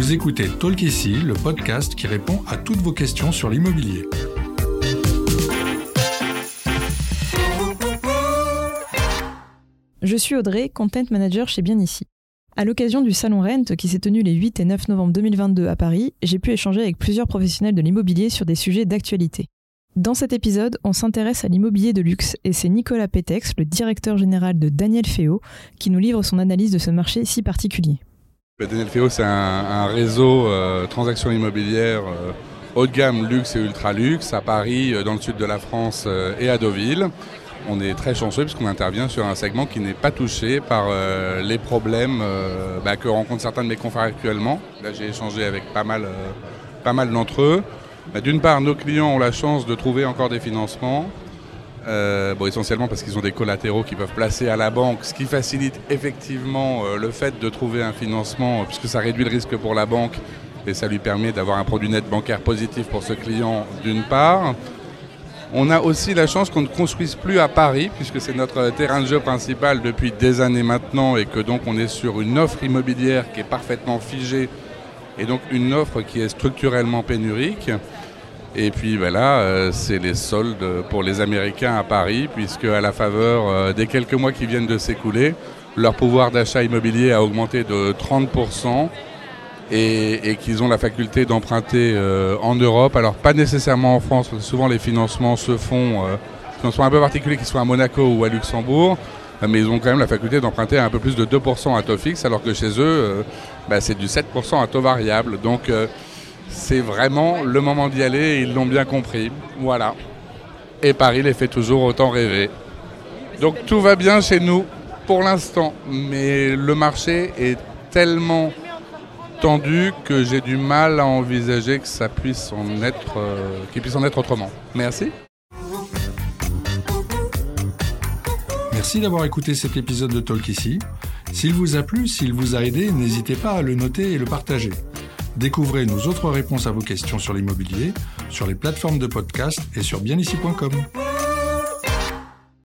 Vous écoutez Talk le podcast qui répond à toutes vos questions sur l'immobilier. Je suis Audrey, Content Manager chez Bien Ici. À l'occasion du Salon Rent qui s'est tenu les 8 et 9 novembre 2022 à Paris, j'ai pu échanger avec plusieurs professionnels de l'immobilier sur des sujets d'actualité. Dans cet épisode, on s'intéresse à l'immobilier de luxe et c'est Nicolas Pétex, le directeur général de Daniel Féo, qui nous livre son analyse de ce marché si particulier. Bah, Daniel Féo, c'est un, réseau euh, transactions immobilières euh, haut de gamme, luxe et ultra luxe à Paris, euh, dans le sud de la France euh, et à Deauville. On est très chanceux puisqu'on intervient sur un segment qui n'est pas touché par les problèmes bah, que rencontrent certains de mes confrères actuellement. Là, j'ai échangé avec pas mal, mal d'entre eux. Bah, d'une part, nos clients ont la chance de trouver encore des financements. Euh, essentiellement parce qu'ils ont des collatéraux qu'ils peuvent placer à la banque, ce qui facilite effectivement euh, le fait de trouver un financement, puisque ça réduit le risque pour la banque et ça lui permet d'avoir un produit net bancaire positif pour ce client d'une part. On a aussi la chance qu'on ne construise plus à Paris, puisque c'est notre terrain de jeu principal depuis des années maintenant, et que donc on est sur une offre immobilière qui est parfaitement figée, et donc une offre qui est structurellement pénurique. Et puis voilà, euh, c'est les soldes pour les Américains à Paris, puisque à la faveur euh, des quelques mois qui viennent de s'écouler, leur pouvoir d'achat immobilier a augmenté de 30% et, qu'ils ont la faculté d'emprunter euh, en Europe. Alors pas nécessairement en France, parce que souvent les financements se font, financements un peu particuliers, qu'ils soient à Monaco ou à Luxembourg, mais ils ont quand même la faculté d'emprunter un peu plus de 2% à taux fixe, alors que chez eux, bah, c'est du 7% à taux variable. Donc c'est vraiment le moment d'y aller et ils l'ont bien compris. Voilà. Et Paris les fait toujours autant rêver. Donc tout va bien chez nous pour l'instant, mais le marché est tellement tendu que j'ai du mal à envisager que ça puisse en être, euh, qu'il puisse en être autrement. Merci. Merci d'avoir écouté cet épisode de Talk ici. S'il vous a plu, s'il vous a aidé, n'hésitez pas à le noter et le partager. Découvrez nos autres réponses à vos questions sur l'immobilier sur les plateformes de podcast et sur bienici.com.